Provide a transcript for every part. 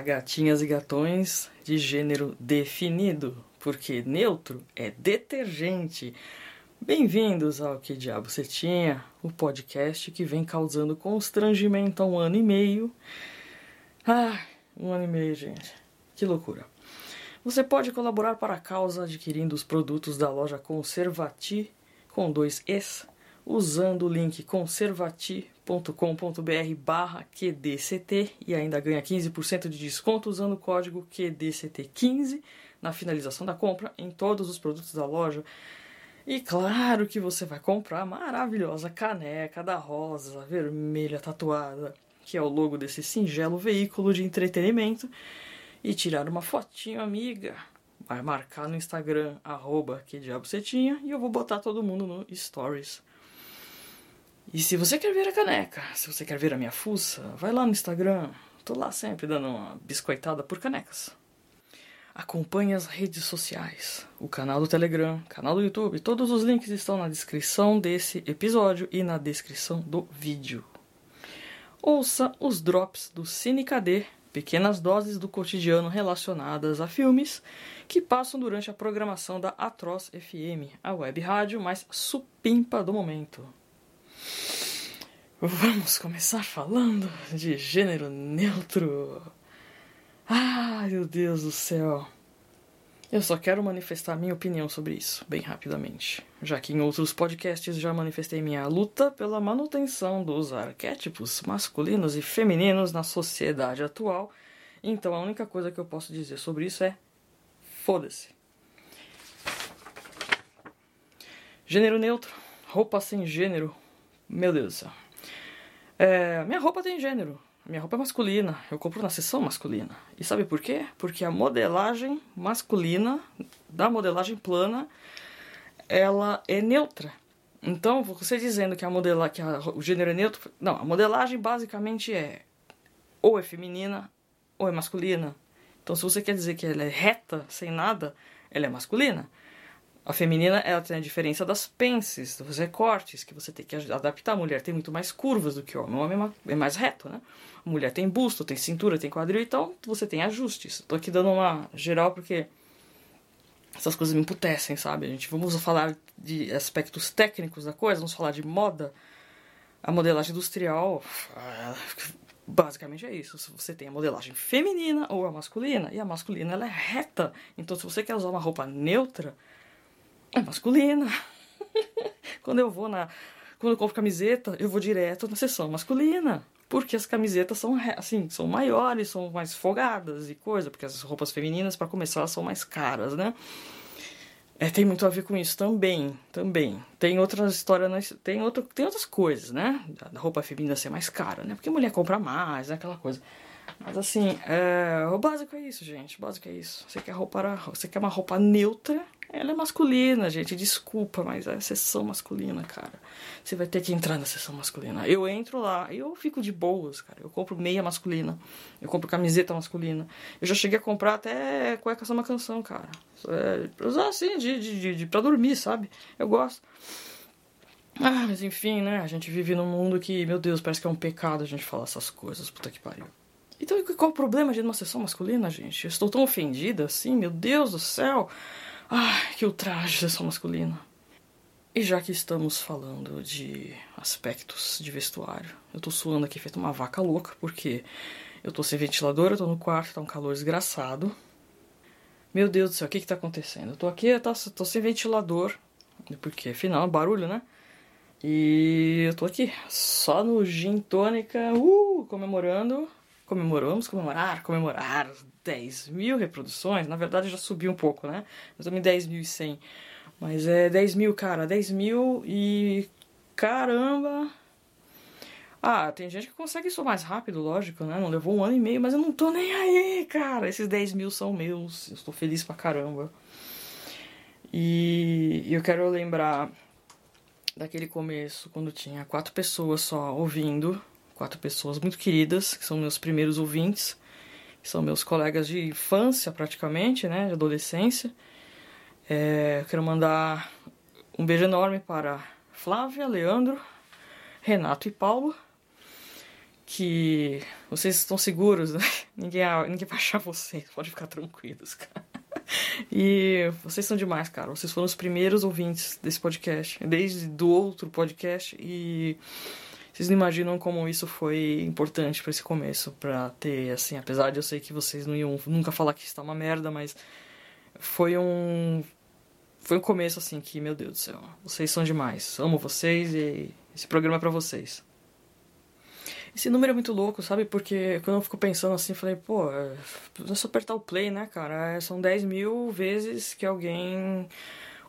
gatinhas e gatões de gênero definido, porque neutro é detergente. Bem-vindos ao Que Diabo Você Tinha, o podcast que vem causando constrangimento há um ano e meio. Ah, um ano e meio, gente. Que loucura. Você pode colaborar para a causa adquirindo os produtos da loja Conservati com dois es, usando o link conservati combr barra QDCT e ainda ganha 15% de desconto usando o código QDCT15 na finalização da compra em todos os produtos da loja. E claro que você vai comprar a maravilhosa caneca da rosa vermelha tatuada, que é o logo desse singelo veículo de entretenimento, e tirar uma fotinho amiga. Vai marcar no Instagram, arroba que diabo você tinha, e eu vou botar todo mundo no Stories. E se você quer ver a caneca, se você quer ver a minha fuça, vai lá no Instagram. Tô lá sempre dando uma biscoitada por canecas. Acompanhe as redes sociais, o canal do Telegram, canal do YouTube, todos os links estão na descrição desse episódio e na descrição do vídeo. Ouça os drops do Cine KD, pequenas doses do cotidiano relacionadas a filmes que passam durante a programação da Atroz FM, a web rádio mais supimpa do momento. Vamos começar falando de gênero neutro. Ai, meu Deus do céu. Eu só quero manifestar minha opinião sobre isso, bem rapidamente, já que em outros podcasts já manifestei minha luta pela manutenção dos arquétipos masculinos e femininos na sociedade atual. Então a única coisa que eu posso dizer sobre isso é: foda-se. Gênero neutro, roupa sem gênero, meu Deus do céu. É, minha roupa tem gênero. Minha roupa é masculina. Eu compro na seção masculina. E sabe por quê? Porque a modelagem masculina, da modelagem plana, ela é neutra. Então, você dizendo que a modela, que a, o gênero é neutro, não, a modelagem basicamente é ou é feminina ou é masculina. Então, se você quer dizer que ela é reta, sem nada, ela é masculina. A feminina ela tem a diferença das pences, dos recortes, que você tem que adaptar. A mulher tem muito mais curvas do que o homem. O homem é mais reto, né? A mulher tem busto, tem cintura, tem quadril, então você tem ajustes. Tô aqui dando uma geral porque essas coisas me emputecem, sabe? A gente vamos falar de aspectos técnicos da coisa, vamos falar de moda. A modelagem industrial, basicamente é isso. Você tem a modelagem feminina ou a masculina, e a masculina ela é reta. Então, se você quer usar uma roupa neutra, é masculina. quando eu vou na. Quando eu compro camiseta, eu vou direto na seção masculina. Porque as camisetas são assim, são maiores, são mais folgadas e coisa, porque as roupas femininas, para começar, são mais caras, né? É, tem muito a ver com isso também, também. Tem outras histórias, tem, outro, tem outras coisas, né? A roupa feminina ser mais cara, né? Porque mulher compra mais, né? aquela coisa. Mas assim, é, o básico é isso, gente. O básico é isso. Você quer, roupa, você quer uma roupa neutra, ela é masculina, gente. Desculpa, mas é sessão masculina, cara. Você vai ter que entrar na sessão masculina. Eu entro lá e eu fico de boas, cara. Eu compro meia masculina. Eu compro camiseta masculina. Eu já cheguei a comprar até cueca uma canção, cara. É, pra usar assim, de, de, de, de, pra dormir, sabe? Eu gosto. Ah, mas enfim, né? A gente vive num mundo que, meu Deus, parece que é um pecado a gente falar essas coisas. Puta que pariu. Então qual o problema de uma sessão masculina, gente? Eu estou tão ofendida assim, meu Deus do céu. Ai, que ultraje sessão masculina. E já que estamos falando de aspectos de vestuário, eu tô suando aqui feito uma vaca louca, porque eu tô sem ventilador, eu tô no quarto, tá um calor desgraçado. Meu Deus do céu, o que que tá acontecendo? Eu tô aqui, eu tô, tô sem ventilador, porque afinal é barulho, né? E eu tô aqui, só no gin tônica, uh, comemorando comemoramos, comemorar, comemorar 10 mil reproduções. Na verdade já subiu um pouco, né? Mas também 10.100. Mas é 10 mil, cara, 10 mil e. Caramba! Ah, tem gente que consegue isso mais rápido, lógico, né? Não levou um ano e meio, mas eu não tô nem aí, cara. Esses 10 mil são meus. Eu estou feliz pra caramba. E eu quero lembrar daquele começo, quando tinha quatro pessoas só ouvindo quatro pessoas muito queridas, que são meus primeiros ouvintes, que são meus colegas de infância praticamente, né, de adolescência. É, quero mandar um beijo enorme para Flávia, Leandro, Renato e Paulo, que vocês estão seguros, né? ninguém, ninguém vai achar vocês, pode ficar tranquilos, cara. E vocês são demais, cara. Vocês foram os primeiros ouvintes desse podcast, desde do outro podcast e vocês não imaginam como isso foi importante para esse começo, para ter, assim, apesar de eu sei que vocês não iam nunca falar que está uma merda, mas foi um foi um começo assim que, meu Deus do céu, vocês são demais. Amo vocês e esse programa é para vocês. Esse número é muito louco, sabe? Porque quando eu fico pensando assim, falei, pô, é só apertar o play, né, cara? É, são 10 mil vezes que alguém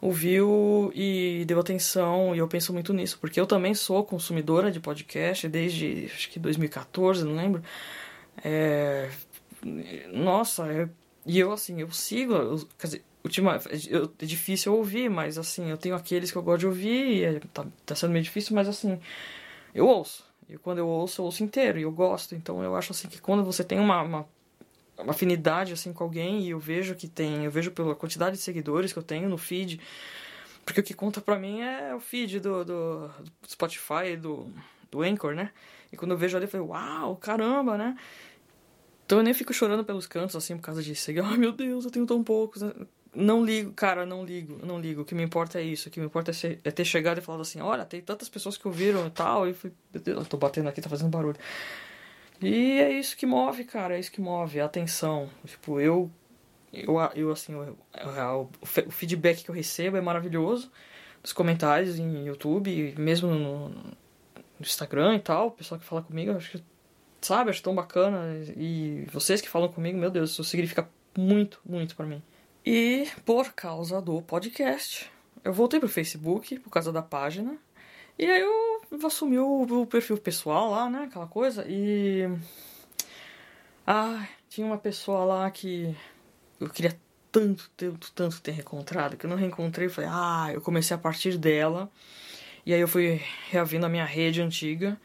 ouviu e deu atenção, e eu penso muito nisso, porque eu também sou consumidora de podcast desde acho que 2014, não lembro. É, nossa, é, e eu assim, eu sigo, eu, quer dizer, ultima, eu, é difícil ouvir, mas assim, eu tenho aqueles que eu gosto de ouvir, e é, tá, tá sendo meio difícil, mas assim, eu ouço. E quando eu ouço, eu ouço inteiro, e eu gosto. Então eu acho assim que quando você tem uma, uma uma afinidade assim com alguém e eu vejo que tem, eu vejo pela quantidade de seguidores que eu tenho no feed, porque o que conta pra mim é o feed do, do, do Spotify, do, do Anchor, né? E quando eu vejo ali, eu falo, uau, caramba, né? Então eu nem fico chorando pelos cantos, assim, por causa disso. Ai, meu Deus, eu tenho tão poucos. Não ligo, cara, não ligo, não ligo. O que me importa é isso. O que me importa é, ser, é ter chegado e falado assim, olha, tem tantas pessoas que ouviram e tal. E fui, meu Deus, eu tô batendo aqui, tá fazendo barulho. E é isso que move, cara, é isso que move, a atenção. Tipo, eu, eu, eu assim, eu, eu, o feedback que eu recebo é maravilhoso, nos comentários em YouTube, mesmo no, no Instagram e tal, o pessoal que fala comigo, acho que, sabe, acho tão bacana. E vocês que falam comigo, meu Deus, isso significa muito, muito para mim. E por causa do podcast, eu voltei pro Facebook, por causa da página, e aí eu assumi o, o perfil pessoal lá, né? Aquela coisa. E. Ah, tinha uma pessoa lá que eu queria tanto, tanto, tanto ter reencontrado, que eu não reencontrei. Falei, ah, eu comecei a partir dela. E aí eu fui reavindo a minha rede antiga.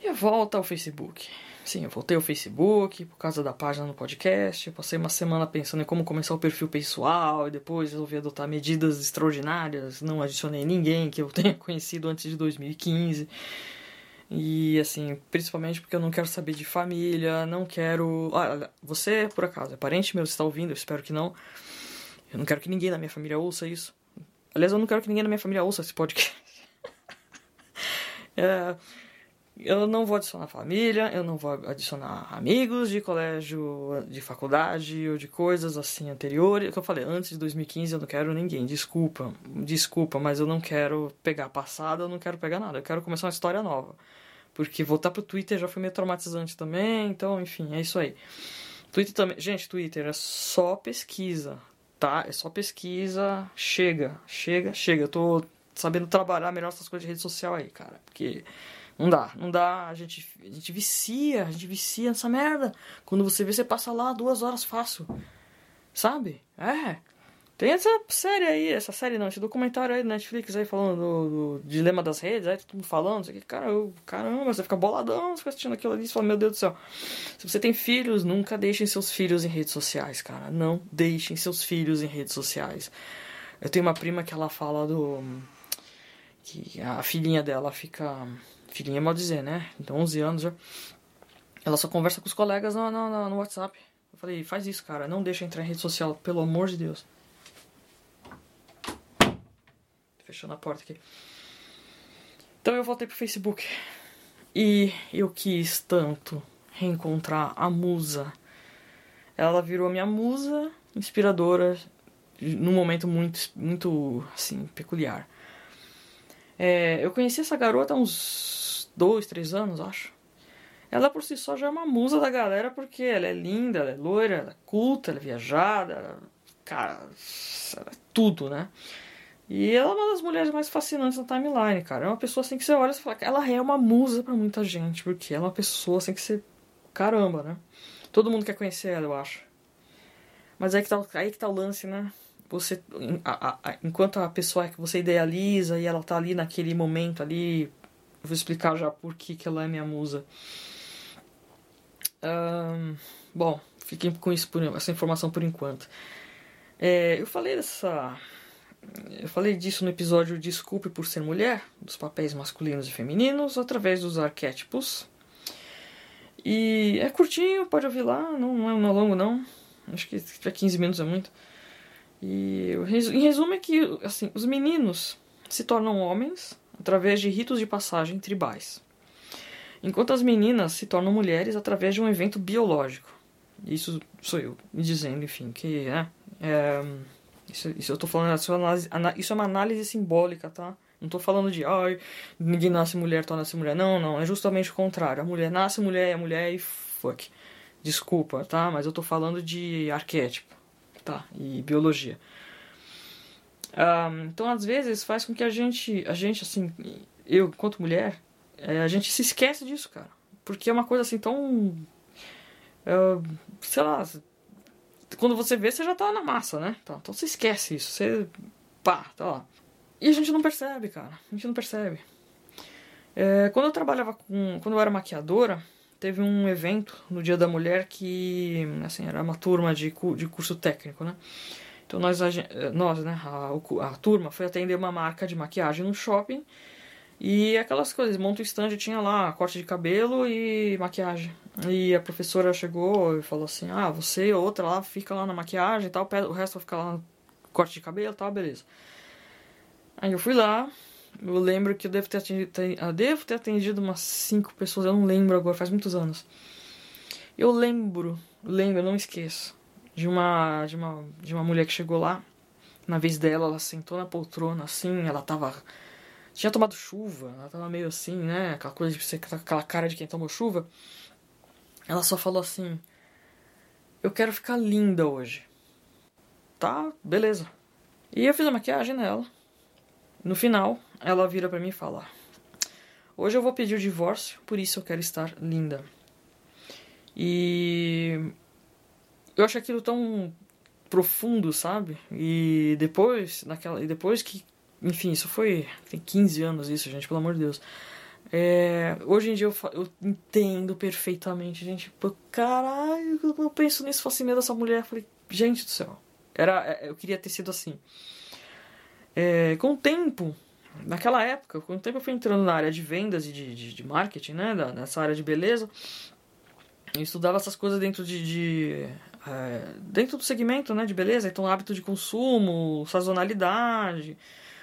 E volta ao Facebook. Sim, eu voltei ao Facebook por causa da página no podcast. Passei uma semana pensando em como começar o perfil pessoal e depois resolvi adotar medidas extraordinárias. Não adicionei ninguém que eu tenha conhecido antes de 2015. E assim, principalmente porque eu não quero saber de família, não quero. Ah, você, por acaso, é parente meu, está ouvindo? Eu espero que não. Eu não quero que ninguém na minha família ouça isso. Aliás, eu não quero que ninguém na minha família ouça esse podcast. é, eu não vou adicionar família, eu não vou adicionar amigos de colégio, de faculdade ou de coisas assim anteriores. Que eu falei, antes de 2015 eu não quero ninguém. Desculpa, desculpa, mas eu não quero pegar passado, eu não quero pegar nada. Eu quero começar uma história nova. Porque voltar pro Twitter já foi meio traumatizante também, então, enfim, é isso aí. Twitter também. Gente, Twitter é só pesquisa, tá? É só pesquisa. Chega, chega, chega. Eu tô sabendo trabalhar melhor essas coisas de rede social aí, cara. Porque não dá, não dá. A gente, a gente vicia, a gente vicia nessa merda. Quando você vê, você passa lá duas horas fácil. Sabe? É. Tem essa série aí, essa série não, esse documentário aí do Netflix aí falando do, do dilema das redes, aí todo mundo falando, isso aqui, cara, eu, caramba, você fica boladão, você fica assistindo aquilo ali e fala, meu Deus do céu. Se você tem filhos, nunca deixem seus filhos em redes sociais, cara. Não deixem seus filhos em redes sociais. Eu tenho uma prima que ela fala do. que a filhinha dela fica filhinha mal dizer, né? Então, 11 anos já. Ela só conversa com os colegas no, no, no WhatsApp. Eu falei, faz isso, cara. Não deixa entrar em rede social, pelo amor de Deus. Fechando a porta aqui. Então eu voltei pro Facebook. E eu quis tanto reencontrar a musa. Ela virou minha musa inspiradora num momento muito, muito, assim, peculiar. É, eu conheci essa garota há uns dois, três anos, acho. Ela por si só já é uma musa da galera porque ela é linda, ela é loira, ela é culta, ela é viajada, ela, cara, ela é tudo, né? E ela é uma das mulheres mais fascinantes na timeline, cara. É uma pessoa assim que você olha e fala ela é uma musa para muita gente, porque ela é uma pessoa assim que você. Caramba, né? Todo mundo quer conhecer ela, eu acho. Mas aí que tá, aí que tá o lance, né? você a, a, enquanto a pessoa que você idealiza e ela tá ali naquele momento ali vou explicar já por que, ela é minha musa um, bom fiquem com isso por, essa informação por enquanto é, eu falei dessa eu falei disso no episódio Desculpe por Ser Mulher, dos papéis masculinos e femininos, através dos arquétipos. E é curtinho, pode ouvir lá, não, não é longo não. Acho que 15 minutos é muito. E em resumo é que assim, os meninos se tornam homens através de ritos de passagem tribais, enquanto as meninas se tornam mulheres através de um evento biológico. Isso sou eu dizendo, enfim, que né, é, isso, isso eu tô falando, isso é, isso é uma análise simbólica, tá? Não tô falando de, ai, ninguém nasce mulher, torna-se mulher. Não, não, é justamente o contrário. A mulher nasce mulher, é mulher e fuck. Desculpa, tá? Mas eu tô falando de arquétipo tá? E biologia. Então, às vezes, faz com que a gente, a gente assim, eu, enquanto mulher, é, a gente se esquece disso, cara. Porque é uma coisa assim tão. Sei lá. Quando você vê, você já tá na massa, né? Então, então você esquece isso. Você. pá, tá lá. E a gente não percebe, cara. A gente não percebe. É, quando eu trabalhava com. Quando eu era maquiadora, teve um evento no Dia da Mulher que. Assim, era uma turma de, de curso técnico, né? Então nós, nós né, a, a turma foi atender uma marca de maquiagem no shopping e aquelas coisas, monta o stand tinha lá corte de cabelo e maquiagem. E a professora chegou e falou assim: Ah, você e outra lá fica lá na maquiagem e tal, o resto vai ficar lá no corte de cabelo e tal, beleza. Aí eu fui lá, eu lembro que eu devo ter atendido, eu devo ter atendido umas cinco pessoas, eu não lembro agora, faz muitos anos. Eu lembro, lembro, eu não esqueço, de uma, de uma, de uma mulher que chegou lá, na vez dela, ela sentou na poltrona assim, ela tava tinha tomado chuva, ela tava meio assim, né? Aquela coisa de você aquela cara de quem tomou chuva. Ela só falou assim: Eu quero ficar linda hoje. Tá, beleza. E eu fiz a maquiagem nela. No final, ela vira para mim e fala: Hoje eu vou pedir o divórcio, por isso eu quero estar linda. E eu acho aquilo tão profundo, sabe? E depois, naquela, e depois que enfim, isso foi. Tem 15 anos isso, gente, pelo amor de Deus. É, hoje em dia eu, eu, entendo perfeitamente, gente. Pô, caralho, eu penso nisso, faço medo dessa mulher. Falei, gente do céu. Era, é, eu queria ter sido assim. É, com o tempo, naquela época, com o tempo eu fui entrando na área de vendas e de, de, de marketing, né? Nessa área de beleza. Eu estudava essas coisas dentro de, de é, dentro do segmento né, de beleza, então hábito de consumo, sazonalidade,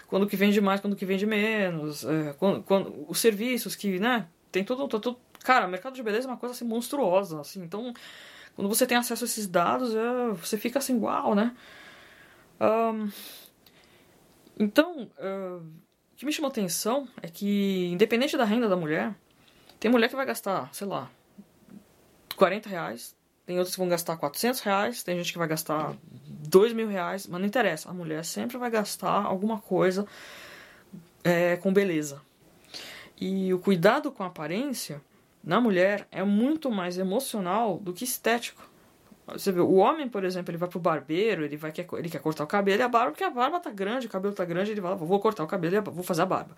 quando que vende mais, quando que vende menos, é, quando, quando, os serviços que, né, tem tudo, tudo, cara, o mercado de beleza é uma coisa assim monstruosa, assim, então quando você tem acesso a esses dados, é, você fica assim, uau, né? Um, então, uh, o que me chamou atenção é que, independente da renda da mulher, tem mulher que vai gastar, sei lá, 40 reais, tem outros que vão gastar 400 reais, tem gente que vai gastar dois mil reais, mas não interessa. A mulher sempre vai gastar alguma coisa é, com beleza. E o cuidado com a aparência na mulher é muito mais emocional do que estético. Você vê, o homem, por exemplo, ele vai pro barbeiro, ele vai quer, ele quer cortar o cabelo e a barba, porque a barba tá grande, o cabelo tá grande, ele vai, vou cortar o cabelo e vou fazer a barba.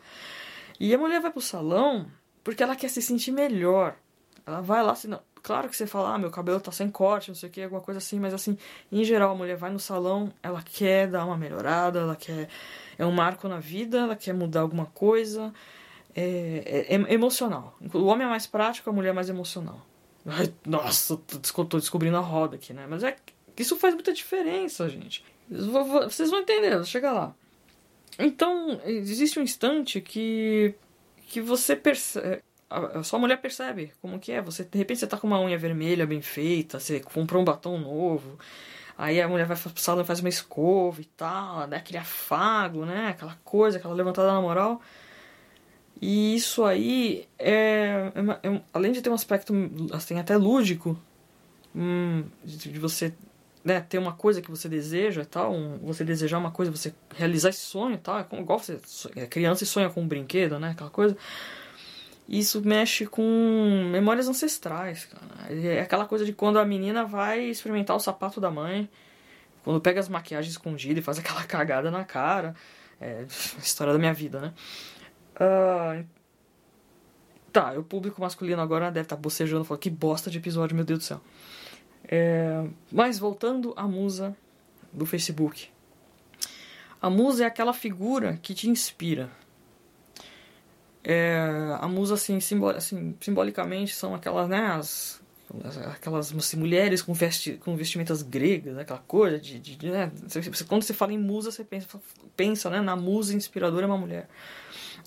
E a mulher vai pro salão porque ela quer se sentir melhor. Ela vai lá, assim, não, Claro que você fala, ah, meu cabelo tá sem corte, não sei o que, alguma coisa assim, mas assim, em geral, a mulher vai no salão, ela quer dar uma melhorada, ela quer. É um marco na vida, ela quer mudar alguma coisa. É, é, é emocional. O homem é mais prático, a mulher é mais emocional. Nossa, tô descobrindo a roda aqui, né? Mas é isso faz muita diferença, gente. Vocês vão entender, chega lá. Então, existe um instante que que você percebe a, sua mulher percebe como que é. Você, de repente você tá com uma unha vermelha bem feita, você comprou um batom novo, aí a mulher vai pro salão e faz uma escova e tal, dá aquele afago, né? Aquela coisa, aquela levantada na moral. E isso aí é, é, é além de ter um aspecto assim, até lúdico, hum, de, de, você né, ter uma coisa que você deseja e tal, um, você desejar uma coisa, você realizar esse sonho e tal, é como, igual você é criança e sonha com um brinquedo, né? Aquela coisa isso mexe com memórias ancestrais, cara. É aquela coisa de quando a menina vai experimentar o sapato da mãe, quando pega as maquiagens escondidas e faz aquela cagada na cara. É a história da minha vida, né? Uh, tá, o público masculino agora deve estar tá bocejando, falando que bosta de episódio, meu Deus do céu. É, mas voltando à musa do Facebook. A musa é aquela figura que te inspira, é, a musa, assim, simbol, assim, simbolicamente, são aquelas, né, as, aquelas assim, mulheres com, vesti, com vestimentas gregas, né, aquela coisa de, de, né, quando você fala em musa, você pensa, pensa, né, na musa inspiradora é uma mulher.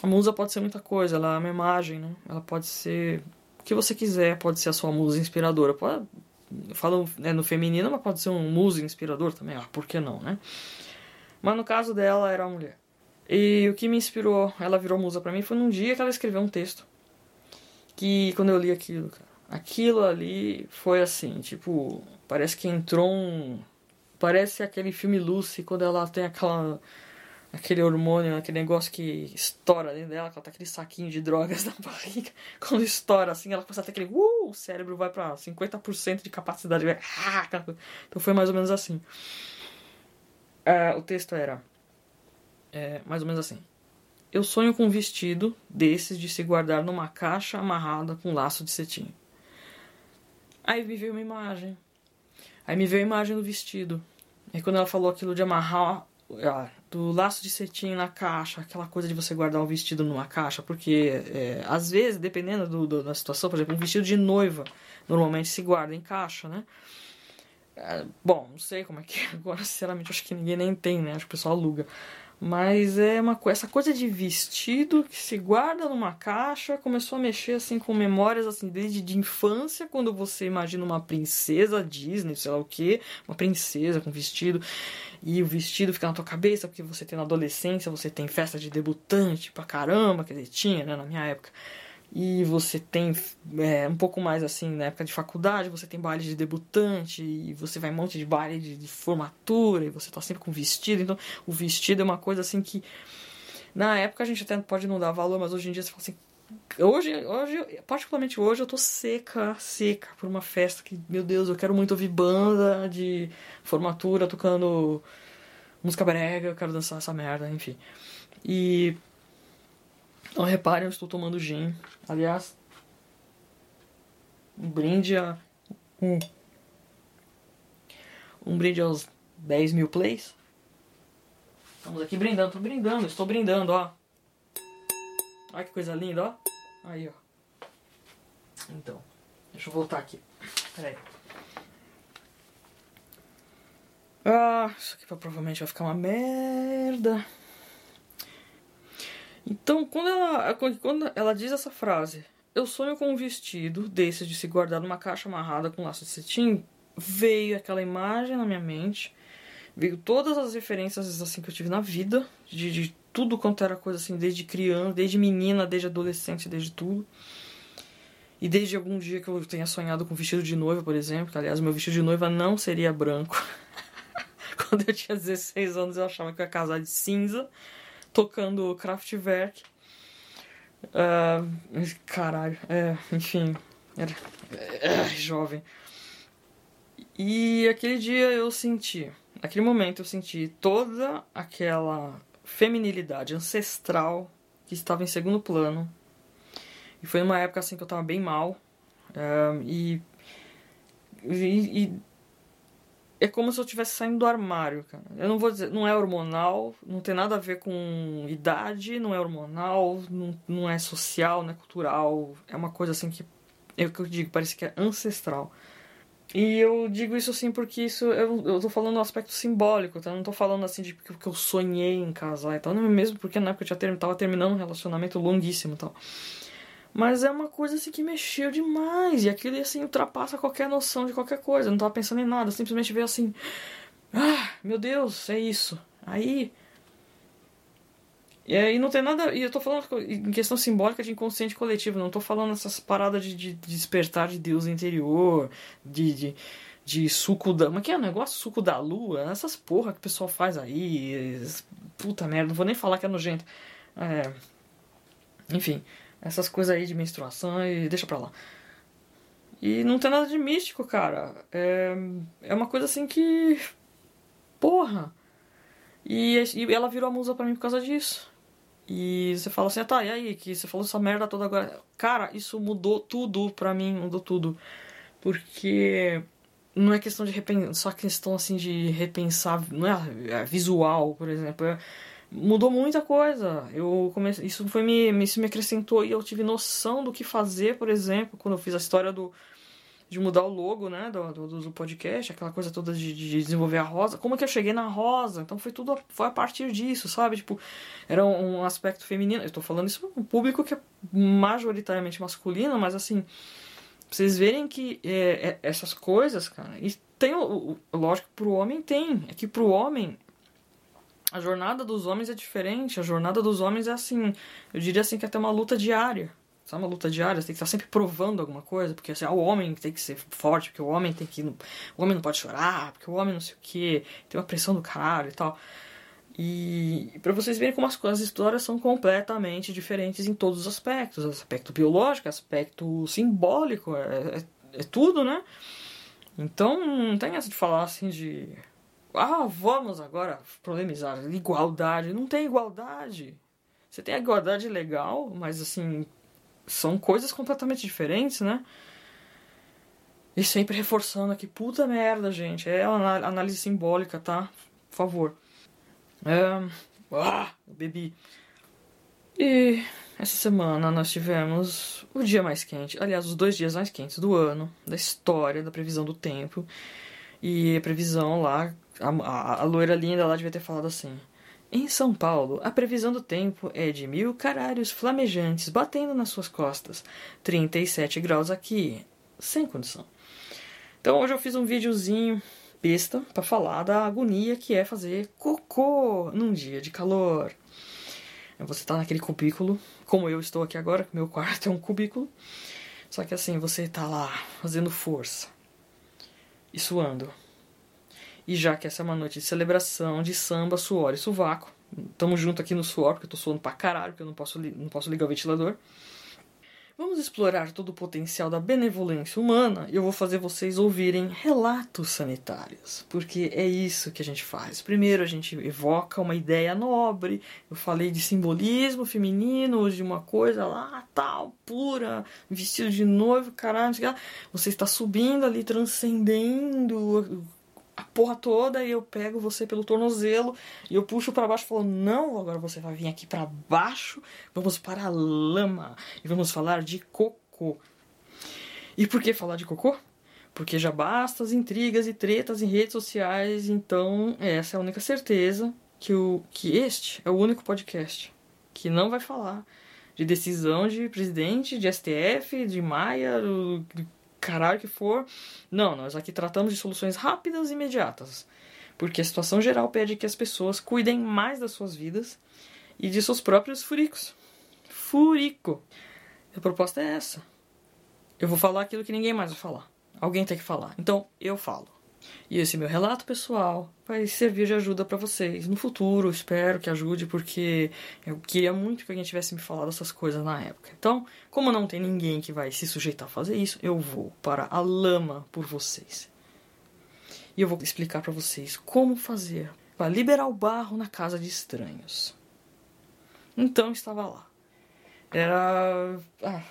A musa pode ser muita coisa, ela é uma imagem, né, ela pode ser o que você quiser, pode ser a sua musa inspiradora, pode, eu falo né, no feminino, mas pode ser um musa inspirador também, ah, por que não, né? Mas no caso dela era uma mulher. E o que me inspirou, ela virou musa para mim, foi num dia que ela escreveu um texto. Que quando eu li aquilo, cara, aquilo ali foi assim, tipo, parece que entrou um. Parece aquele filme Lucy, quando ela tem aquela. aquele hormônio, aquele negócio que estoura dentro dela, que ela tá aquele saquinho de drogas na barriga. Quando estoura assim, ela começa a ter aquele. Uh, o cérebro vai pra 50% de capacidade. Então foi mais ou menos assim. Uh, o texto era. É, mais ou menos assim. Eu sonho com um vestido desses de se guardar numa caixa amarrada com laço de cetim. Aí me veio uma imagem. Aí me veio a imagem do vestido. E quando ela falou aquilo de amarrar ah, do laço de cetim na caixa, aquela coisa de você guardar o vestido numa caixa, porque é, às vezes, dependendo do, do, da situação, por exemplo, um vestido de noiva normalmente se guarda em caixa, né? É, bom, não sei como é que é agora, sinceramente, acho que ninguém nem tem, né? Acho que o pessoal aluga. Mas é uma essa coisa de vestido que se guarda numa caixa, começou a mexer assim com memórias assim desde de infância, quando você imagina uma princesa Disney, sei lá o que, uma princesa com vestido, e o vestido fica na tua cabeça porque você tem na adolescência, você tem festa de debutante pra caramba, quer dizer, tinha, né, na minha época e você tem é, um pouco mais assim na época de faculdade você tem baile de debutante e você vai um monte de baile de, de, formatura e você tá sempre com vestido. Então o vestido é uma coisa assim que na época a gente até pode não dar valor mas hoje em dia você fala assim hoje hoje particularmente hoje eu tô seca seca por uma festa que meu Deus eu quero muito ouvir banda de formatura tocando música brega eu quero dançar essa merda enfim. E não reparem, eu estou tomando gin. Aliás, um brinde a. Um, um brinde aos 10 mil plays. Estamos aqui brindando, tô brindando, estou brindando, ó. Olha que coisa linda, ó. Aí, ó. Então, deixa eu voltar aqui. Peraí. Ah, isso aqui provavelmente vai ficar uma merda. Então, quando ela, quando ela diz essa frase, eu sonho com um vestido desses de se guardar numa caixa amarrada com laço de cetim, veio aquela imagem na minha mente, veio todas as referências assim que eu tive na vida, de, de tudo quanto era coisa assim, desde criança, desde menina, desde adolescente, desde tudo. E desde algum dia que eu tenha sonhado com vestido de noiva, por exemplo, que aliás meu vestido de noiva não seria branco. Quando eu tinha 16 anos eu achava que eu ia casar de cinza tocando Kraftwerk. Uh, caralho, é, enfim, era é, jovem. E aquele dia eu senti, naquele momento eu senti toda aquela feminilidade ancestral que estava em segundo plano. E foi numa época assim que eu estava bem mal. Uh, e, e, e é como se eu estivesse saindo do armário, cara. Eu não vou dizer, não é hormonal, não tem nada a ver com idade, não é hormonal, não, não é social, não é cultural. É uma coisa assim que é o que eu digo, parece que é ancestral. E eu digo isso assim porque isso eu, eu tô falando no aspecto simbólico, tá? Eu não tô falando assim de porque eu sonhei em casar e tal, não é mesmo porque na época eu já ter, tava terminando um relacionamento longuíssimo e tal. Mas é uma coisa assim que mexeu demais. E aquilo assim ultrapassa qualquer noção de qualquer coisa. Eu não tava pensando em nada, simplesmente veio assim. Ah, meu Deus, é isso. Aí. E aí não tem nada. E eu tô falando em questão simbólica de inconsciente coletivo. Não tô falando essas paradas de, de, de despertar de Deus interior, de, de, de suco da. Mas que é o negócio? Suco da lua? Essas porra que o pessoal faz aí. Puta merda, não vou nem falar que é nojento. É. Enfim essas coisas aí de menstruação e deixa pra lá. E não tem nada de místico, cara. É, é uma coisa assim que. Porra! E, e ela virou a musa pra mim por causa disso. E você fala assim, ah, tá, e aí? Que você falou essa merda toda agora. Cara, isso mudou tudo pra mim, mudou tudo. Porque não é questão de repensar, só questão assim de repensar, não é, é visual, por exemplo. É, mudou muita coisa. Eu comecei, isso foi me, isso me acrescentou e eu tive noção do que fazer, por exemplo, quando eu fiz a história do de mudar o logo, né, do, do, do podcast, aquela coisa toda de, de, desenvolver a rosa. Como que eu cheguei na rosa? Então foi tudo foi a partir disso, sabe? Tipo, era um, aspecto feminino. Eu tô falando isso para um público que é majoritariamente masculino, mas assim, vocês verem que é, é, essas coisas, cara, e tem o lógico pro homem tem, é que pro homem a jornada dos homens é diferente. A jornada dos homens é assim, eu diria assim que é até uma luta diária. Sabe, uma luta diária, você tem que estar sempre provando alguma coisa, porque assim, ah, o homem tem que ser forte, porque o homem tem que. O homem não pode chorar, porque o homem não sei o que, tem uma pressão do caralho e tal. E, para vocês verem como as, as histórias são completamente diferentes em todos os aspectos: aspecto biológico, aspecto simbólico, é, é, é tudo, né? Então não tem essa de falar assim de. Ah, vamos agora polemizar. Igualdade. Não tem igualdade. Você tem a igualdade legal, mas assim. São coisas completamente diferentes, né? E sempre reforçando aqui, puta merda, gente. É análise simbólica, tá? Por favor. É... Ah, bebi. E essa semana nós tivemos o dia mais quente, aliás, os dois dias mais quentes do ano, da história, da previsão do tempo. E a previsão lá, a, a, a loira linda lá devia ter falado assim: Em São Paulo, a previsão do tempo é de mil caralhos flamejantes batendo nas suas costas. 37 graus aqui, sem condição. Então hoje eu fiz um videozinho besta para falar da agonia que é fazer cocô num dia de calor. Você tá naquele cubículo, como eu estou aqui agora, meu quarto é um cubículo. Só que assim, você tá lá fazendo força e suando. E já que essa é uma noite de celebração, de samba, suor e sovaco, tamo junto aqui no suor, porque eu tô suando pra caralho, porque eu não posso, não posso ligar o ventilador. Vamos explorar todo o potencial da benevolência humana e eu vou fazer vocês ouvirem relatos sanitários, porque é isso que a gente faz. Primeiro a gente evoca uma ideia nobre, eu falei de simbolismo feminino, de uma coisa lá tal, pura, vestido de noivo, caralho, você está subindo ali, transcendendo a porra toda e eu pego você pelo tornozelo e eu puxo para baixo falando: "Não, agora você vai vir aqui para baixo, vamos para a lama e vamos falar de cocô". E por que falar de cocô? Porque já basta as intrigas e tretas em redes sociais, então essa é a única certeza que o que este é o único podcast que não vai falar de decisão de presidente, de STF, de Maia, de caralho que for. Não, nós aqui tratamos de soluções rápidas e imediatas. Porque a situação geral pede que as pessoas cuidem mais das suas vidas e de seus próprios furicos. Furico! A proposta é essa. Eu vou falar aquilo que ninguém mais vai falar. Alguém tem que falar. Então, eu falo. E esse meu relato pessoal vai servir de ajuda para vocês no futuro. Espero que ajude, porque eu queria muito que alguém tivesse me falado essas coisas na época. Então, como não tem ninguém que vai se sujeitar a fazer isso, eu vou para a lama por vocês. E eu vou explicar para vocês como fazer para liberar o barro na casa de estranhos. Então, estava lá. Era. Ah,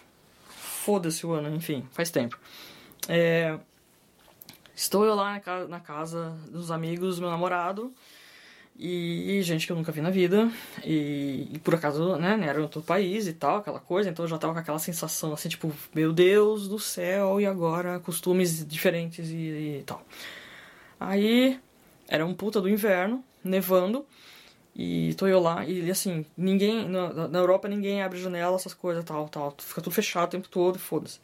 foda-se o ano, enfim, faz tempo. É, Estou eu lá na casa, na casa dos amigos do meu namorado e, e, gente que eu nunca vi na vida. E, e por acaso, né, era em outro país e tal, aquela coisa. Então eu já tava com aquela sensação assim, tipo, meu Deus do céu, e agora costumes diferentes e, e tal. Aí era um puta do inverno, nevando. E tô eu lá, e assim, ninguém. Na, na Europa ninguém abre janela, essas coisas tal, tal. Fica tudo fechado o tempo todo foda-se.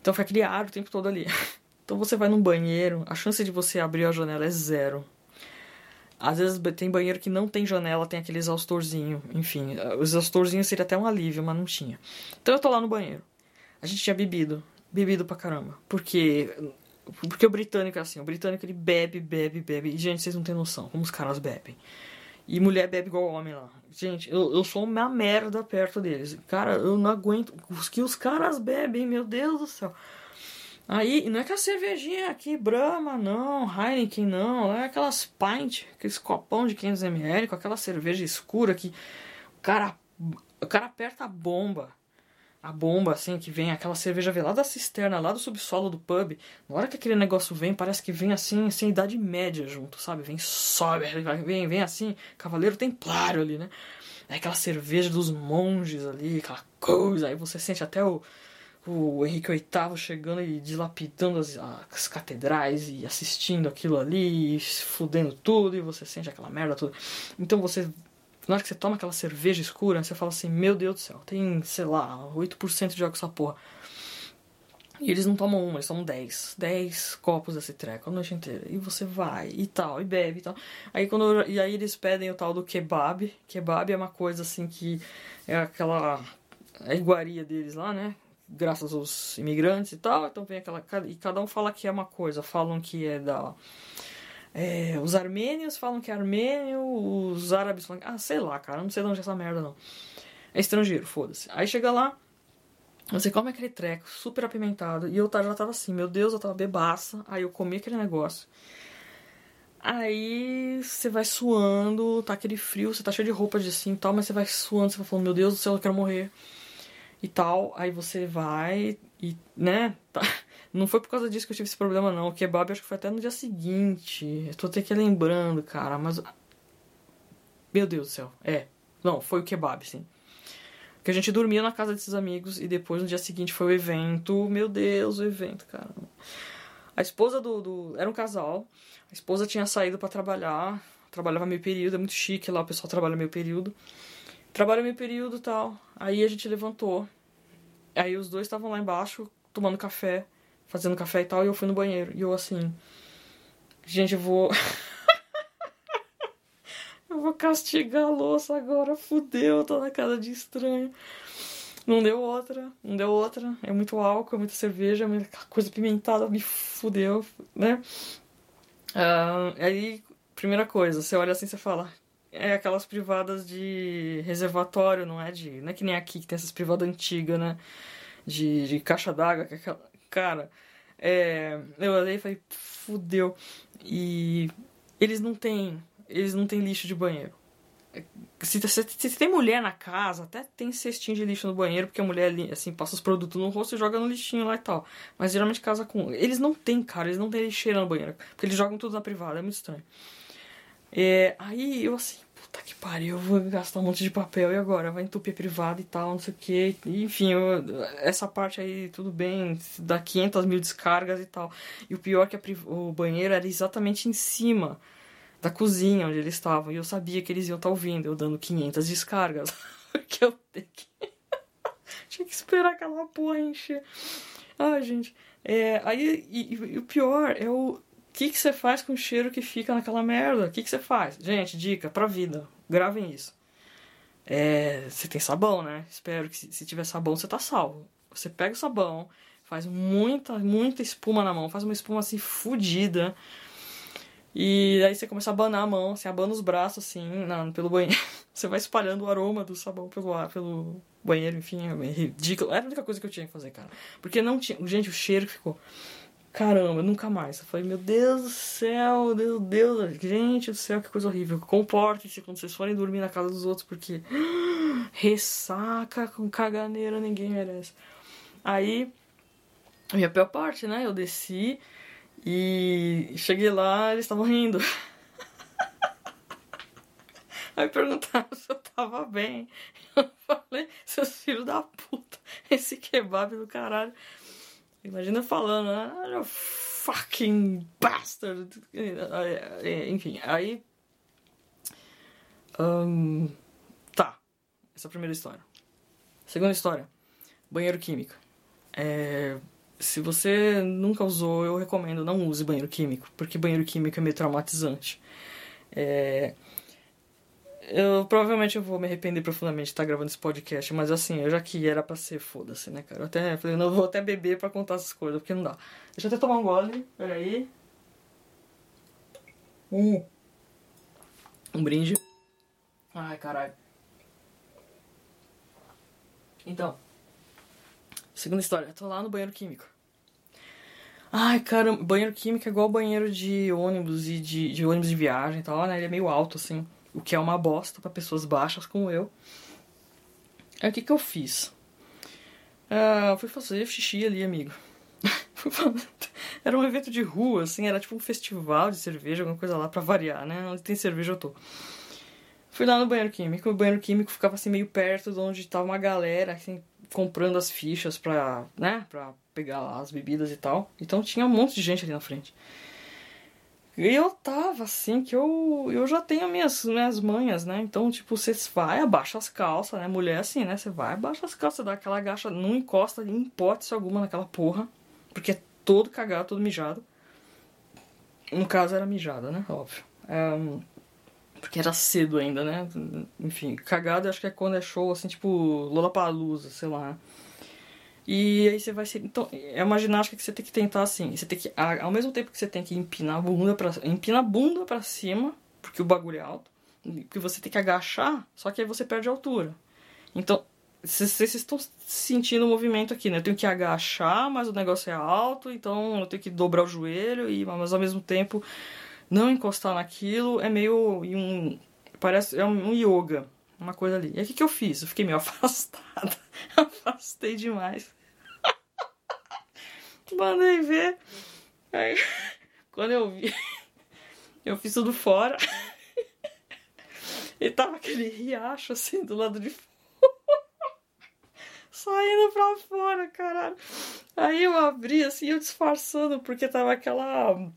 Então fica aquele ar o tempo todo ali. Então você vai num banheiro, a chance de você abrir a janela é zero. Às vezes tem banheiro que não tem janela, tem aquele exaustorzinho. Enfim, o exaustorzinho seria até um alívio, mas não tinha. Então eu tô lá no banheiro. A gente tinha bebido. Bebido pra caramba. Porque. Porque o britânico é assim. O britânico ele bebe, bebe, bebe. E, gente, vocês não têm noção como os caras bebem. E mulher bebe igual homem lá. Gente, eu, eu sou uma merda perto deles. Cara, eu não aguento. Os que os caras bebem, meu Deus do céu. Aí, não é aquela cervejinha aqui, Brahma, não, Heineken, não, é aquelas pint, aqueles copão de 500ml com aquela cerveja escura que o cara, o cara aperta a bomba, a bomba assim, que vem aquela cerveja velada da cisterna, lá do subsolo do pub. Na hora que aquele negócio vem, parece que vem assim, sem idade média junto, sabe? Vem, sobe, vem, vem assim, cavaleiro templário ali, né? É aquela cerveja dos monges ali, aquela coisa, aí você sente até o o Henrique VIII chegando e dilapidando as, as, catedrais e assistindo aquilo ali, e fudendo tudo, e você sente aquela merda toda. Então você, na hora que você toma aquela cerveja escura, você fala assim: Meu Deus do céu, tem, sei lá, 8% de água essa porra. E eles não tomam uma, eles tomam 10. 10 copos desse treco a noite inteira. E você vai e tal, e bebe e tal. Aí quando e aí eles pedem o tal do kebab. Kebab é uma coisa assim que é aquela a iguaria deles lá, né? Graças aos imigrantes e tal. Então vem aquela. E cada um fala que é uma coisa. Falam que é da. É, os armênios falam que é armênio, os árabes falam. Ah, sei lá, cara, não sei de onde é essa merda, não. É estrangeiro, foda-se. Aí chega lá, você come aquele treco super apimentado. E eu já tava assim, meu Deus, eu tava bebaça. Aí eu comi aquele negócio. Aí você vai suando, tá aquele frio, você tá cheio de roupa de assim e tal, mas você vai suando, você vai falando, meu Deus do céu, eu quero morrer. E tal. Aí você vai e, né, tá. Não foi por causa disso que eu tive esse problema, não. O kebab acho que foi até no dia seguinte. Eu tô até que lembrando, cara, mas. Meu Deus do céu. É. Não, foi o kebab, sim. Porque a gente dormia na casa desses amigos e depois no dia seguinte foi o evento. Meu Deus, o evento, cara. A esposa do. do... Era um casal. A esposa tinha saído para trabalhar. Trabalhava meio período, é muito chique lá, o pessoal trabalha meio período. Trabalha meio período e tal. Aí a gente levantou. Aí os dois estavam lá embaixo tomando café fazendo café e tal, e eu fui no banheiro. E eu assim. Gente, eu vou. eu vou castigar a louça agora, fudeu, tô na casa de estranho. Não deu outra, não deu outra. É muito álcool, é muita cerveja, é coisa pimentada me fudeu, né? Uh, aí, primeira coisa, você olha assim e fala. É aquelas privadas de reservatório, não é de. Não é que nem aqui que tem essas privadas antigas, né? De, de caixa d'água, que é aquela Cara, é, eu olhei e falei, fudeu. E eles não têm. Eles não têm lixo de banheiro. Se, se, se, tem mulher na casa, até tem cestinho de lixo no banheiro, porque a mulher assim, passa os produtos no rosto e joga no lixinho lá e tal. Mas geralmente casa com. Eles não têm, cara, eles não têm lixeira no banheiro. Porque eles jogam tudo na privada, é muito estranho. É, aí eu assim, puta que pariu, eu vou gastar um monte de papel e agora? Vai entupir privado e tal, não sei o que. Enfim, eu, essa parte aí, tudo bem, dá 500 mil descargas e tal. E o pior é que o banheiro era exatamente em cima da cozinha onde eles estavam. E eu sabia que eles iam estar tá ouvindo, eu dando 500 descargas. Porque eu tinha que... tinha que esperar aquela porra encher. Ai, gente. É, aí, e, e, e o pior é o que, que você faz com o cheiro que fica naquela merda? O que, que você faz? Gente, dica pra vida. Gravem isso. É, você tem sabão, né? Espero que se, tiver sabão você tá salvo. Você pega o sabão, faz muita, muita espuma na mão, faz uma espuma assim fodida. E aí você começa a abanar a mão, você abana os braços assim, na, pelo banheiro. Você vai espalhando o aroma do sabão pelo, ar, pelo banheiro, enfim, é ridículo. Era a única coisa que eu tinha que fazer, cara. Porque não tinha. Gente, o cheiro ficou. Caramba, nunca mais. Eu falei, meu Deus do céu, meu Deus, gente do céu, que coisa horrível. Comporte-se quando vocês forem dormir na casa dos outros, porque ressaca com caganeira ninguém merece. Aí, a minha pior parte, né? Eu desci e cheguei lá, eles estavam rindo. Aí perguntaram se eu tava bem. Eu falei, seus filhos da puta, esse kebab do caralho. Imagina falando, ah, fucking bastard. Enfim, aí. Um, tá. Essa é a primeira história. Segunda história: banheiro químico. É, se você nunca usou, eu recomendo não use banheiro químico, porque banheiro químico é meio traumatizante. É, eu provavelmente eu vou me arrepender profundamente de estar gravando esse podcast, mas assim, eu já que era pra ser, foda-se, né, cara? Eu até falei, não, vou até beber pra contar essas coisas, porque não dá. Deixa eu até tomar um gole, peraí. Um. Um brinde. Ai, caralho. Então. Segunda história, eu tô lá no banheiro químico. Ai, caramba, banheiro químico é igual banheiro de ônibus e de, de ônibus de viagem e tal, né? Ele é meio alto, assim o que é uma bosta para pessoas baixas como eu. Aí o que, que eu fiz? Uh, fui fazer xixi ali, amigo. era um evento de rua, assim, era tipo um festival de cerveja, alguma coisa lá pra variar, né? Onde tem cerveja eu tô. Fui lá no banheiro químico, o banheiro químico ficava assim meio perto de onde tava uma galera, assim, comprando as fichas pra, né, pra pegar lá as bebidas e tal. Então tinha um monte de gente ali na frente. E eu tava assim, que eu, eu já tenho minhas, minhas manhas, né? Então, tipo, você vai, abaixa as calças, né? Mulher assim, né? Você vai, abaixa as calças, dá aquela agacha, não encosta em hipótese alguma naquela porra. Porque é todo cagado, todo mijado. No caso era mijada, né? Óbvio. É, porque era cedo ainda, né? Enfim, cagado acho que é quando é show, assim, tipo, Lollapalooza, sei lá. E aí você vai ser. Então, é uma ginástica que você tem que tentar assim. Você tem que. Ao mesmo tempo que você tem que empinar a bunda pra, empinar a bunda pra cima, porque o bagulho é alto. Que você tem que agachar, só que aí você perde a altura. Então, vocês estão sentindo o movimento aqui, né? Eu tenho que agachar, mas o negócio é alto, então eu tenho que dobrar o joelho, e mas ao mesmo tempo não encostar naquilo. É meio um. Parece. É um yoga. Uma coisa ali. E aí o que, que eu fiz? Eu fiquei meio afastada. Afastei demais. Mandei ver. Aí, quando eu vi, eu fiz tudo fora. E tava aquele riacho assim do lado de fora. Saindo pra fora, caralho. Aí eu abri assim, eu disfarçando, porque tava aquela.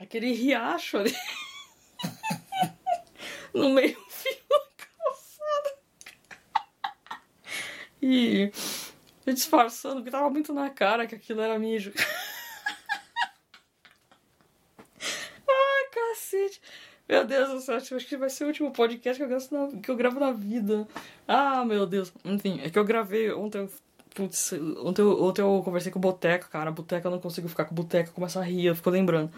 aquele riacho ali. no meio fio da calçada. E disfarçando, porque tava muito na cara que aquilo era mijo. Ai, cacete. Meu Deus do céu, acho que vai ser o último podcast que eu, na, que eu gravo na vida. Ah, meu Deus. Enfim, é que eu gravei ontem. Putz, ontem, eu, ontem eu conversei com o Boteca, cara. Boteca eu não consigo ficar com Boteca, começa a rir, eu fico lembrando.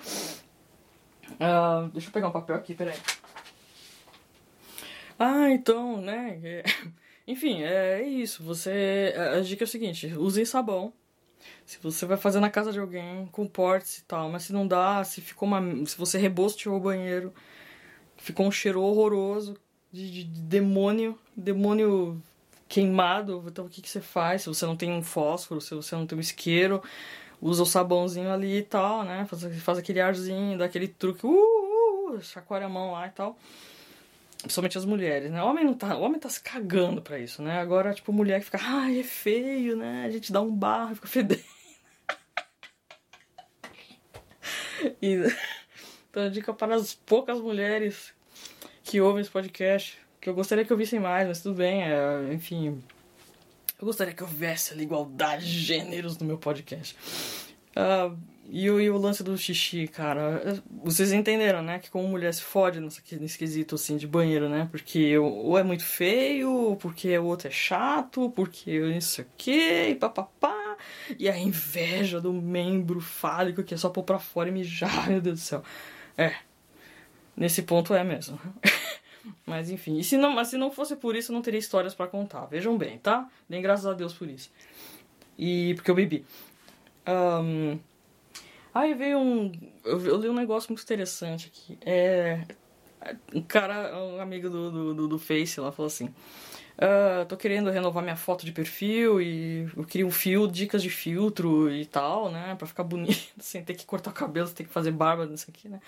Uh, deixa eu pegar um papel aqui, peraí. Ah, então, né? É, enfim, é isso. Você. A dica é o seguinte: use sabão. Se você vai fazer na casa de alguém, comporte-se e tal. Mas se não dá, se ficou uma. Se você rebosteou o banheiro, ficou um cheiro horroroso de, de, de demônio, demônio queimado. Então o que, que você faz? Se você não tem um fósforo, se você não tem um isqueiro, usa o sabãozinho ali e tal, né? Faz, faz aquele arzinho, dá aquele truque, uh, uh, uh, chacoalha a mão lá e tal. Principalmente as mulheres, né? O homem não tá, o homem tá se cagando pra isso, né? Agora, tipo, mulher que fica, ai, é feio, né? A gente dá um barro, fica fedendo. e, então, a dica para as poucas mulheres que ouvem esse podcast, que eu gostaria que ouvissem mais, mas tudo bem, é, enfim. Eu gostaria que houvesse a igualdade de gêneros no meu podcast. Uh, e o, e o lance do xixi, cara, vocês entenderam, né? Que como mulher se fode nesse, nesse quesito assim de banheiro, né? Porque ou é muito feio, porque o outro é chato, porque isso aqui, e papapá. E a inveja do membro fálico que é só pôr pra fora e mijar, meu Deus do céu. É. Nesse ponto é mesmo. Mas enfim, e se não, mas se não fosse por isso, eu não teria histórias para contar. Vejam bem, tá? Nem graças a Deus por isso. E porque eu bebi. Um, Aí veio um. Eu, li um negócio muito interessante aqui. É. Um cara, um amigo do, do, do Face lá falou assim. Uh, tô querendo renovar minha foto de perfil e eu queria um fio, dicas de filtro e tal, né? Pra ficar bonito, sem ter que cortar o cabelo, sem ter que fazer barba, nisso aqui, né?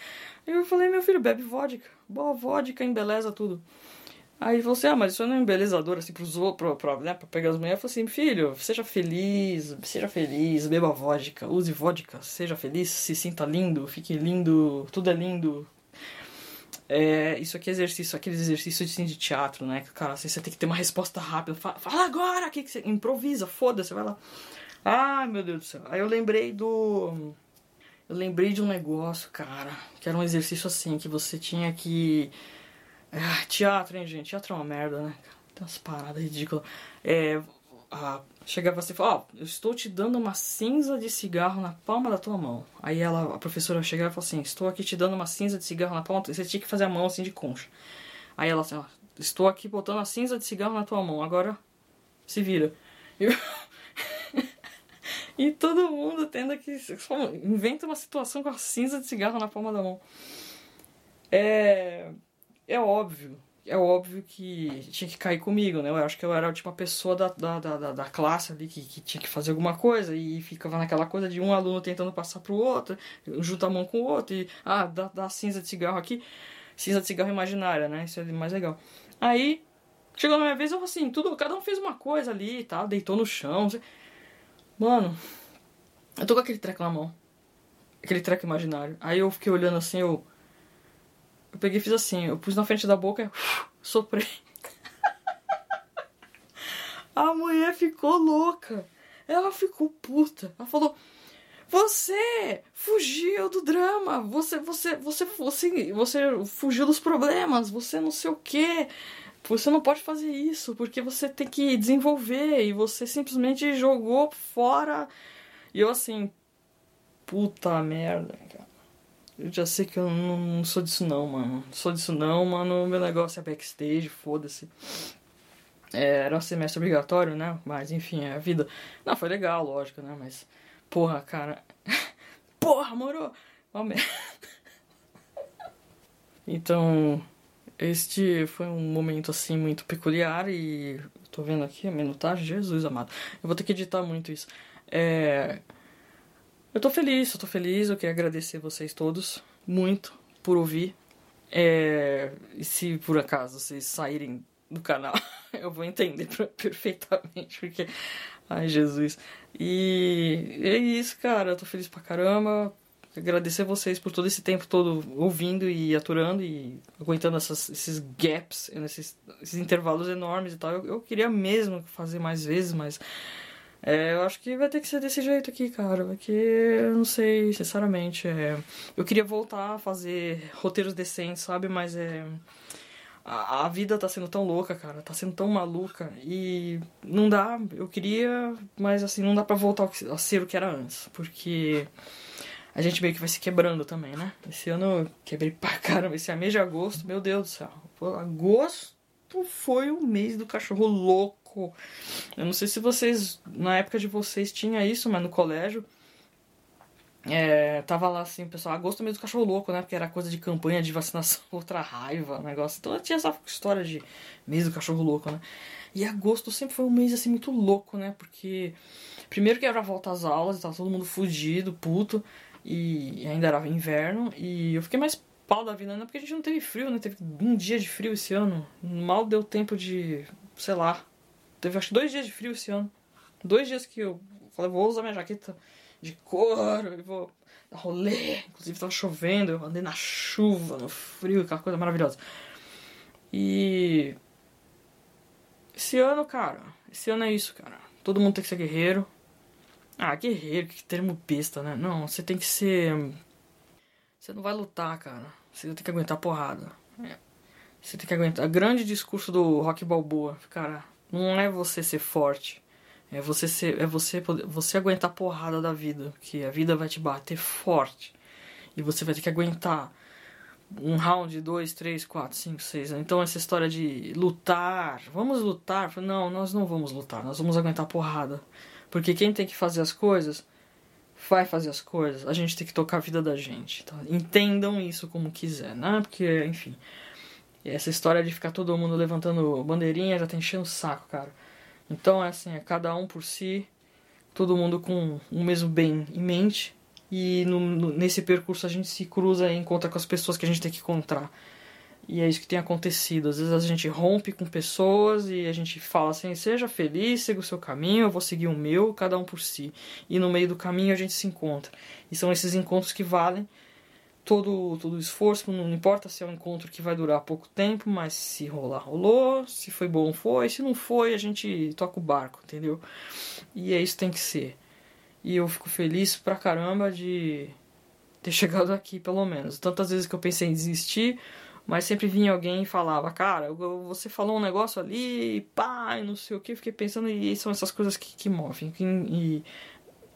Aí eu falei, meu filho, bebe vodka. Boa vodka, embeleza tudo. Aí ele falou assim, ah, mas isso não é um embelezador, assim, pros outros, pra, né, pra pegar as mulheres. Eu falei assim, filho, seja feliz, seja feliz, beba vodka, use vodka, seja feliz, se sinta lindo, fique lindo, tudo é lindo. É, isso aqui é exercício, aqueles exercícios assim, de teatro, né? Cara, assim, você tem que ter uma resposta rápida. Fala, fala agora! Que que você improvisa, foda-se, vai lá. Ai, meu Deus do céu. Aí eu lembrei do. Eu lembrei de um negócio, cara, que era um exercício assim, que você tinha que ah, teatro, hein, gente? Teatro é uma merda, né? Tem umas paradas ridículas. É, ah, chegava assim e falava, ó, oh, eu estou te dando uma cinza de cigarro na palma da tua mão. Aí ela, a professora chegava e falou assim, estou aqui te dando uma cinza de cigarro na palma, você tinha que fazer a mão assim de concha. Aí ela assim, ó, estou aqui botando a cinza de cigarro na tua mão, agora se vira. E, e todo mundo tendo que inventa uma situação com a cinza de cigarro na palma da mão. É é óbvio, é óbvio que tinha que cair comigo, né? Eu acho que eu era a última pessoa da, da, da, da classe ali que, que tinha que fazer alguma coisa e ficava naquela coisa de um aluno tentando passar pro outro, junta a mão com o outro e, ah, dá, dá cinza de cigarro aqui, cinza de cigarro imaginária, né? Isso é mais legal. Aí, chegou na minha vez, eu assim, tudo, cada um fez uma coisa ali e tal, deitou no chão. Mano, eu tô com aquele treco na mão. Aquele treco imaginário. Aí eu fiquei olhando assim, eu eu peguei e fiz assim, eu pus na frente da boca, soprei. A mulher ficou louca. Ela ficou puta. Ela falou: "Você fugiu do drama. Você você você você você fugiu dos problemas. Você não sei o quê. você não pode fazer isso, porque você tem que desenvolver e você simplesmente jogou fora. E eu assim, puta merda, cara. Eu já sei que eu não, não sou disso não, mano. Não sou disso não, mano. Meu negócio é backstage, foda-se. É, era um semestre obrigatório, né? Mas enfim, é a vida. Não, foi legal, lógico, né? Mas, porra, cara. porra, moro! Merda. Então, este foi um momento assim muito peculiar e tô vendo aqui a minutagem, Jesus amado. Eu vou ter que editar muito isso. É... Eu tô feliz, eu tô feliz, eu queria agradecer vocês todos muito por ouvir. É... E se por acaso vocês saírem do canal, eu vou entender perfeitamente, porque. Ai, Jesus. E é isso, cara. Eu tô feliz pra caramba agradecer vocês por todo esse tempo todo ouvindo e aturando e aguentando essas, esses gaps, esses, esses, intervalos enormes e tal. Eu, eu, queria mesmo fazer mais vezes, mas é, eu acho que vai ter que ser desse jeito aqui, cara. Porque eu não sei, sinceramente. É, eu queria voltar a fazer roteiros decentes, sabe? Mas é. A, a vida tá sendo tão louca, cara. Tá sendo tão maluca. E não dá. Eu queria, mas assim, não dá pra voltar a ser o que era antes. Porque a gente meio que vai se quebrando também, né? Esse ano eu quebrei pra caramba. Esse mês de agosto, meu Deus do céu. Agosto foi o mês do cachorro louco. Eu não sei se vocês, na época de vocês, tinha isso, mas no colégio. É, tava lá assim, pessoal, agosto mês do cachorro louco, né? Porque era coisa de campanha de vacinação outra raiva, negócio. Então tinha essa história de mês do cachorro louco, né? E agosto sempre foi um mês assim muito louco, né? Porque primeiro que era a volta às aulas, tava todo mundo fugido, puto. E ainda era inverno. E eu fiquei mais pau da vida, né? Porque a gente não teve frio, né? Teve um dia de frio esse ano. Mal deu tempo de. sei lá. Teve acho que dois dias de frio esse ano. Dois dias que eu falei, vou usar minha jaqueta de couro e vou dar rolê. Inclusive tava chovendo, eu andei na chuva, no frio, aquela coisa maravilhosa. E. Esse ano, cara. Esse ano é isso, cara. Todo mundo tem que ser guerreiro. Ah, guerreiro, que termo besta, né? Não, você tem que ser. Você não vai lutar, cara. Você tem que aguentar porrada. É. Você tem que aguentar. Grande discurso do Rock Balboa, cara, não é você ser forte. É você ser, é você poder, você aguentar a porrada da vida, que a vida vai te bater forte. E você vai ter que aguentar um round, dois, três, quatro, cinco, seis. Então essa história de lutar, vamos lutar, não, nós não vamos lutar, nós vamos aguentar a porrada. Porque quem tem que fazer as coisas vai fazer as coisas. A gente tem que tocar a vida da gente. Tá? Entendam isso como quiser, né? Porque, enfim. Essa história de ficar todo mundo levantando bandeirinha já tá enchendo o saco, cara. Então, é assim, é cada um por si, todo mundo com o mesmo bem em mente. E no, no, nesse percurso a gente se cruza e encontra com as pessoas que a gente tem que encontrar. E é isso que tem acontecido. Às vezes a gente rompe com pessoas e a gente fala assim: seja feliz, siga o seu caminho, eu vou seguir o meu, cada um por si. E no meio do caminho a gente se encontra. E são esses encontros que valem todo, todo o esforço. Não importa se é um encontro que vai durar pouco tempo, mas se rolar, rolou. Se foi bom, foi. Se não foi, a gente toca o barco, entendeu? E é isso que tem que ser. E eu fico feliz pra caramba de ter chegado aqui, pelo menos. Tantas vezes que eu pensei em desistir mas sempre vinha alguém e falava, cara, você falou um negócio ali, e pá, e não sei o que, fiquei pensando, e são essas coisas que, que movem. e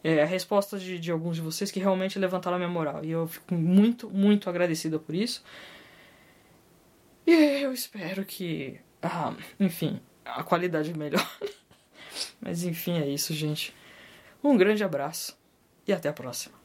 é, a resposta de, de alguns de vocês que realmente levantaram a minha moral. E eu fico muito, muito agradecida por isso. E eu espero que, ah, enfim, a qualidade melhore. Mas enfim, é isso, gente. Um grande abraço e até a próxima.